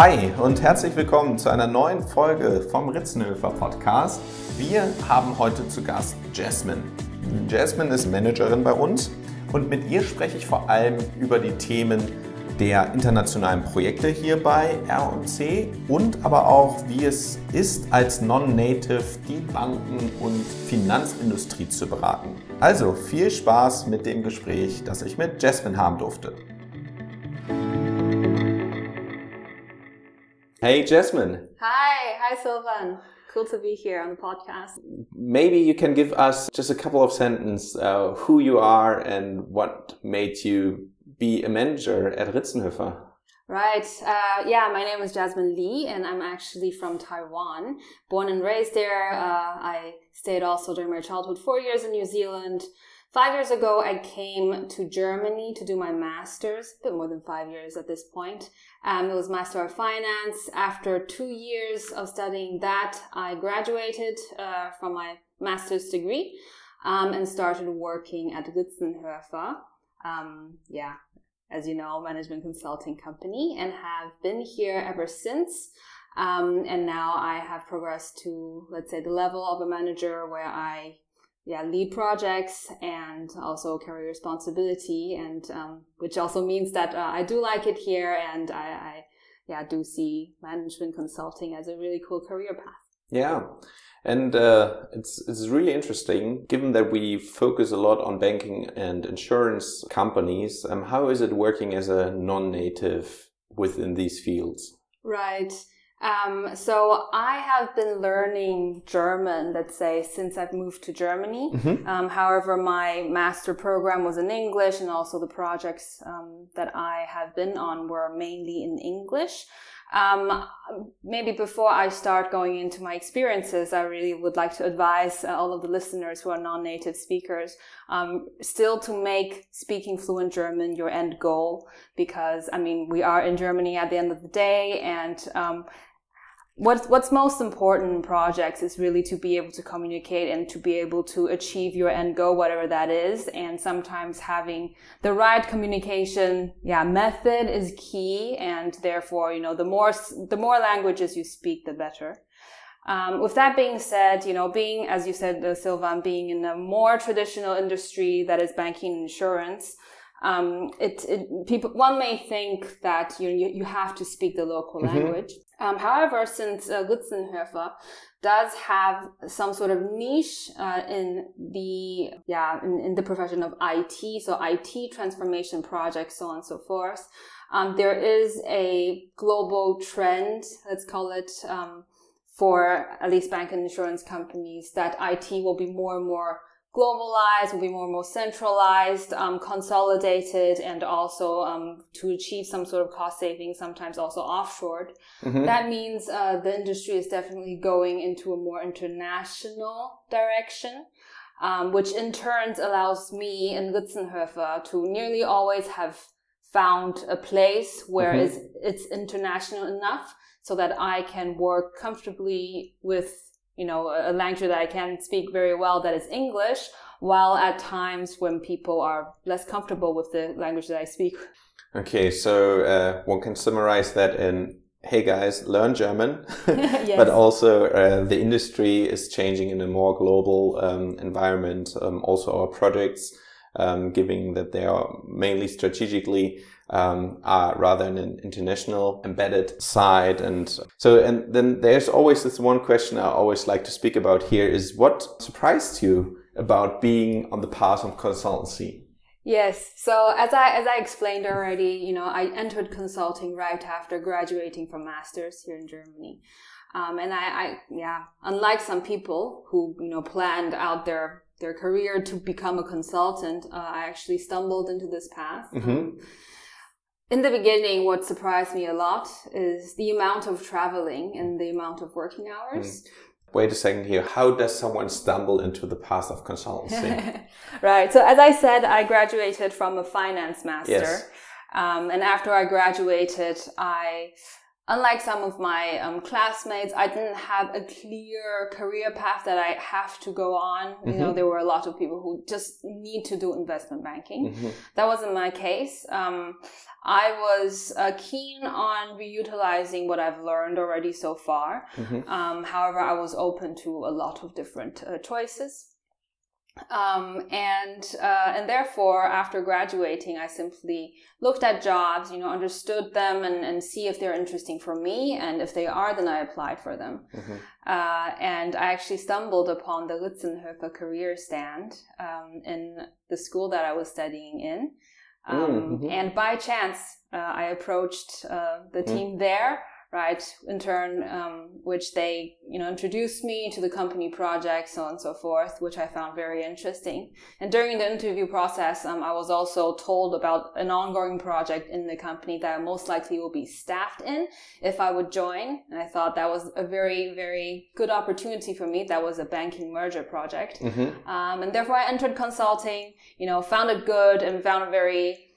Hi und herzlich willkommen zu einer neuen Folge vom Ritzenhöfer Podcast. Wir haben heute zu Gast Jasmine. Jasmine ist Managerin bei uns und mit ihr spreche ich vor allem über die Themen der internationalen Projekte hier bei R&C und aber auch, wie es ist, als Non-Native die Banken- und Finanzindustrie zu beraten. Also viel Spaß mit dem Gespräch, das ich mit Jasmine haben durfte. Hey, Jasmine. Hi, hi, Sylvan. Cool to be here on the podcast. Maybe you can give us just a couple of sentences uh, who you are and what made you be a manager at Ritzenhofer. Right. Uh, yeah, my name is Jasmine Lee, and I'm actually from Taiwan. Born and raised there. Uh, I stayed also during my childhood four years in New Zealand. Five years ago, I came to Germany to do my master's, a bit more than five years at this point. Um, it was Master of Finance. After two years of studying that, I graduated uh, from my master's degree um, and started working at Ritzenhofer. Um, yeah, as you know, management consulting company, and have been here ever since. Um, and now I have progressed to, let's say, the level of a manager where I yeah lead projects and also carry responsibility and um, which also means that uh, i do like it here and I, I yeah do see management consulting as a really cool career path. Yeah. And uh, it's it's really interesting. Given that we focus a lot on banking and insurance companies um, how is it working as a non-native within these fields? Right um, so I have been learning German, let's say, since I've moved to Germany. Mm-hmm. Um, however, my master program was in English, and also the projects um, that I have been on were mainly in English. Um, maybe before I start going into my experiences, I really would like to advise uh, all of the listeners who are non-native speakers um, still to make speaking fluent German your end goal, because I mean we are in Germany at the end of the day, and um, what's what's most important in projects is really to be able to communicate and to be able to achieve your end goal whatever that is and sometimes having the right communication yeah method is key and therefore you know the more the more languages you speak the better um, with that being said, you know, being, as you said, uh, Sylvan, being in a more traditional industry that is banking and insurance, um, it, it, people, one may think that you, you, you have to speak the local mm-hmm. language. Um, however, since uh, Ritzenhofer does have some sort of niche uh, in the yeah in, in, the profession of IT, so IT transformation projects, so on and so forth. Um, there is a global trend, let's call it, um, for at least bank and insurance companies that IT will be more and more globalized, will be more and more centralized, um, consolidated, and also um, to achieve some sort of cost saving, sometimes also offshored. Mm-hmm. That means uh, the industry is definitely going into a more international direction. Um, which in turn allows me in Ritzenhofer to nearly always have found a place where mm-hmm. it's, it's international enough so that I can work comfortably with you know, a language that I can speak very well that is English, while at times when people are less comfortable with the language that I speak. Okay, so uh, one can summarize that in hey guys, learn German, yes. but also uh, the industry is changing in a more global um, environment. Um, also, our projects, um, given that they are mainly strategically um, are rather an international embedded side. And so, and then there's always this one question I always like to speak about here is what surprised you about being on the path of consultancy? Yes. So as I as I explained already, you know, I entered consulting right after graduating from masters here in Germany. Um, and I, I, yeah, unlike some people who, you know, planned out their, their career to become a consultant, uh, I actually stumbled into this path. Mm-hmm. Um, in the beginning, what surprised me a lot is the amount of traveling and the amount of working hours. Mm. Wait a second here. How does someone stumble into the path of consultancy? right. So, as I said, I graduated from a finance master. Yes. Um, and after I graduated, I unlike some of my um, classmates, I didn't have a clear career path that I have to go on. Mm-hmm. You know, mm-hmm. there were a lot of people who just need to do investment banking. Mm-hmm. That wasn't my case. Um, I was uh, keen on reutilizing what I've learned already so far. Mm-hmm. Um, however, I was open to a lot of different uh, choices. Um, and uh, and therefore, after graduating, I simply looked at jobs, you know, understood them, and, and see if they're interesting for me, and if they are, then I applied for them. Mm-hmm. Uh, and I actually stumbled upon the Ritzenhofer Career Stand um, in the school that I was studying in, mm, um, mm-hmm. and by chance, uh, I approached uh, the mm. team there right? In turn, um, which they, you know, introduced me to the company project, so on and so forth, which I found very interesting. And during the interview process, um, I was also told about an ongoing project in the company that I most likely will be staffed in if I would join. And I thought that was a very, very good opportunity for me. That was a banking merger project. Mm-hmm. Um, and therefore I entered consulting, you know, found it good and found it very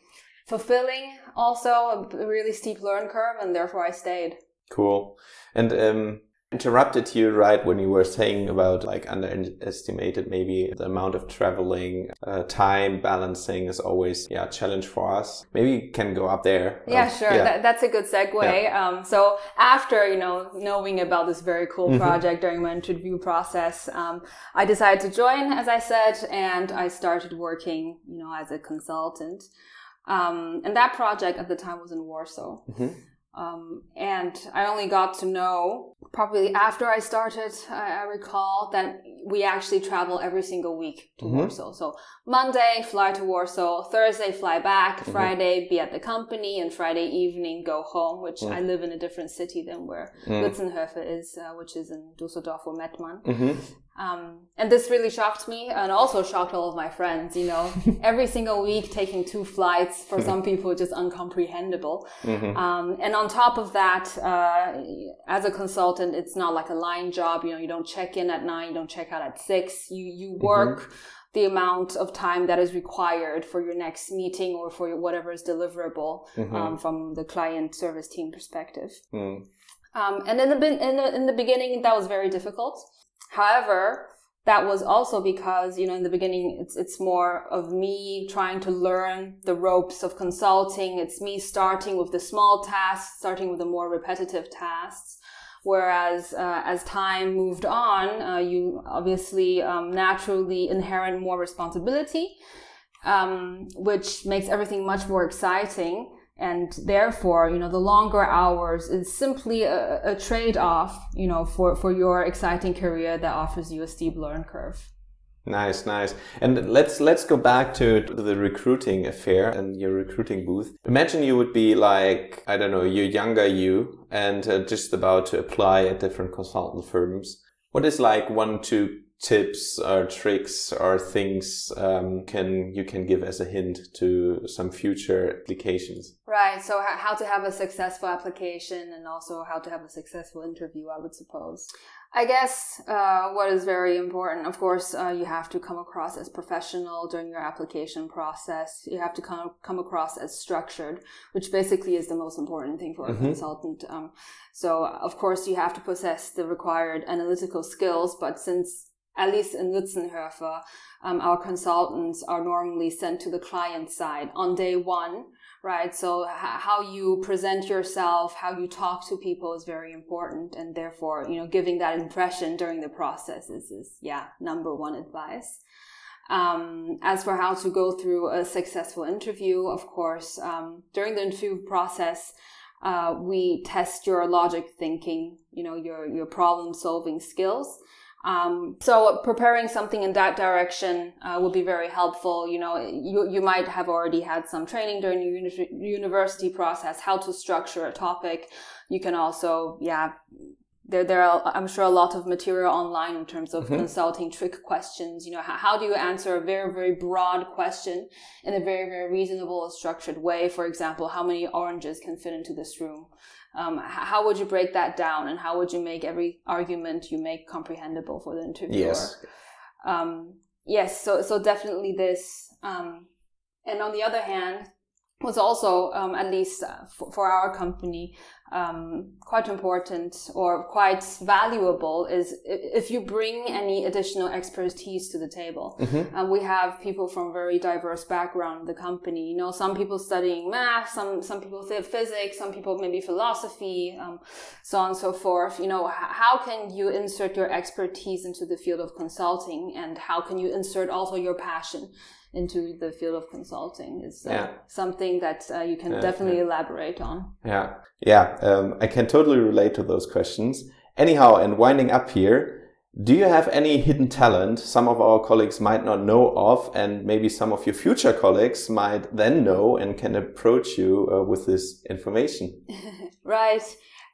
fulfilling also a really steep learn curve and therefore i stayed cool and um interrupted you right when you were saying about like underestimated maybe the amount of traveling uh, time balancing is always yeah challenge for us maybe you can go up there yeah um, sure yeah. That, that's a good segue yeah. um, so after you know knowing about this very cool mm-hmm. project during my interview process um, i decided to join as i said and i started working you know as a consultant um, and that project at the time was in Warsaw. Mm-hmm. Um, and I only got to know probably after I started, I, I, recall that we actually travel every single week to mm-hmm. Warsaw. So Monday, fly to Warsaw, Thursday, fly back, mm-hmm. Friday, be at the company, and Friday evening, go home, which mm. I live in a different city than where mm. Is, uh, which is in Dusseldorf or Mettmann. Mm-hmm. Um, and this really shocked me and also shocked all of my friends, you know, every single week taking two flights for some people just uncomprehendable. Mm-hmm. Um, and on top of that, uh, as a consultant, it's not like a line job. You know, you don't check in at nine, you don't check out at six. You, you mm-hmm. work mm-hmm. the amount of time that is required for your next meeting or for whatever is deliverable mm-hmm. um, from the client service team perspective. Mm. Um, and in the, in the, in the beginning, that was very difficult. However, that was also because, you know, in the beginning, it's, it's more of me trying to learn the ropes of consulting. It's me starting with the small tasks, starting with the more repetitive tasks. Whereas uh, as time moved on, uh, you obviously um, naturally inherit more responsibility, um, which makes everything much more exciting and therefore you know the longer hours is simply a, a trade-off you know for for your exciting career that offers you a steep learn curve Nice, nice. And let's let's go back to the recruiting affair and your recruiting booth. Imagine you would be like I don't know, you younger you, and uh, just about to apply at different consultant firms. What is like one two tips or tricks or things um, can you can give as a hint to some future applications. Right so how to have a successful application and also how to have a successful interview i would suppose. I guess uh, what is very important of course uh, you have to come across as professional during your application process. You have to come, come across as structured which basically is the most important thing for a mm-hmm. consultant um, so of course you have to possess the required analytical skills but since at least in Ritzenhofer, um, our consultants are normally sent to the client side on day one, right? So h- how you present yourself, how you talk to people is very important. And therefore, you know, giving that impression during the process is, is yeah, number one advice. Um, as for how to go through a successful interview, of course, um, during the interview process, uh, we test your logic thinking, you know, your, your problem solving skills. Um, so preparing something in that direction uh, would be very helpful. You know, you, you might have already had some training during your uni- university process, how to structure a topic. You can also, yeah, there, there are, I'm sure, a lot of material online in terms of mm-hmm. consulting trick questions. You know, how, how do you answer a very, very broad question in a very, very reasonable, structured way? For example, how many oranges can fit into this room? Um, how would you break that down and how would you make every argument you make comprehensible for the interviewer? Yes. Um, yes so so definitely this um, and on the other hand was also, um, at least uh, for, for, our company, um, quite important or quite valuable is if you bring any additional expertise to the table. Mm-hmm. Um, we have people from very diverse background in the company. You know, some people studying math, some some people physics, some people maybe philosophy, um, so on and so forth. You know, how can you insert your expertise into the field of consulting, and how can you insert also your passion? Into the field of consulting is uh, yeah. something that uh, you can yeah, definitely yeah. elaborate on. Yeah, yeah, um, I can totally relate to those questions. Anyhow, and winding up here, do you have any hidden talent some of our colleagues might not know of, and maybe some of your future colleagues might then know and can approach you uh, with this information? right.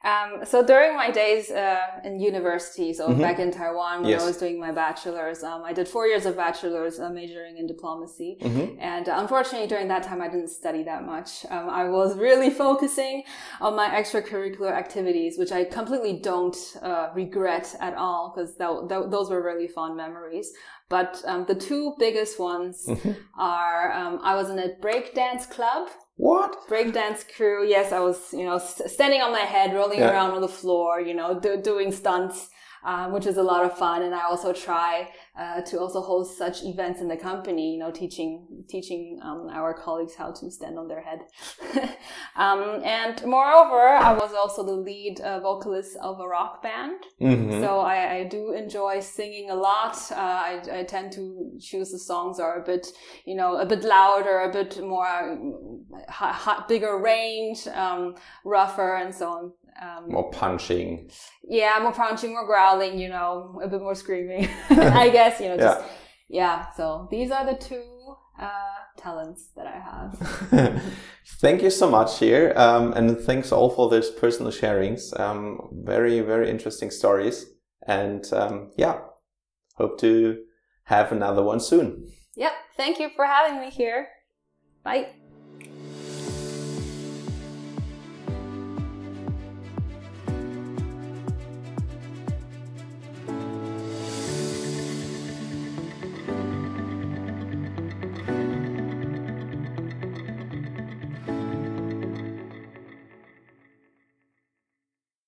Um, so during my days uh, in university, so mm-hmm. back in Taiwan when yes. I was doing my bachelor's, um, I did four years of bachelor's uh, majoring in diplomacy. Mm-hmm. And uh, unfortunately, during that time, I didn't study that much. Um, I was really focusing on my extracurricular activities, which I completely don't uh, regret at all because those were really fond memories. But um, the two biggest ones mm-hmm. are um, I was in a breakdance club what? Breakdance crew. Yes, I was, you know, standing on my head, rolling yeah. around on the floor, you know, do, doing stunts um, which is a lot of fun. And I also try uh, to also host such events in the company, you know, teaching teaching um, our colleagues how to stand on their head. um, and moreover, I was also the lead uh, vocalist of a rock band, mm-hmm. so I, I, do enjoy singing a lot. Uh, I, I, tend to choose the songs are a bit, you know, a bit louder, a bit more hot, bigger range, um, rougher, and so on. Um, more punching. Yeah, more punching, more growling, you know, a bit more screaming. I guess, you know, just, yeah. yeah. So these are the two uh, talents that I have. Thank you so much here. Um, and thanks all for this personal sharings. Um, very, very interesting stories. And um, yeah, hope to have another one soon. Yep. Thank you for having me here. Bye.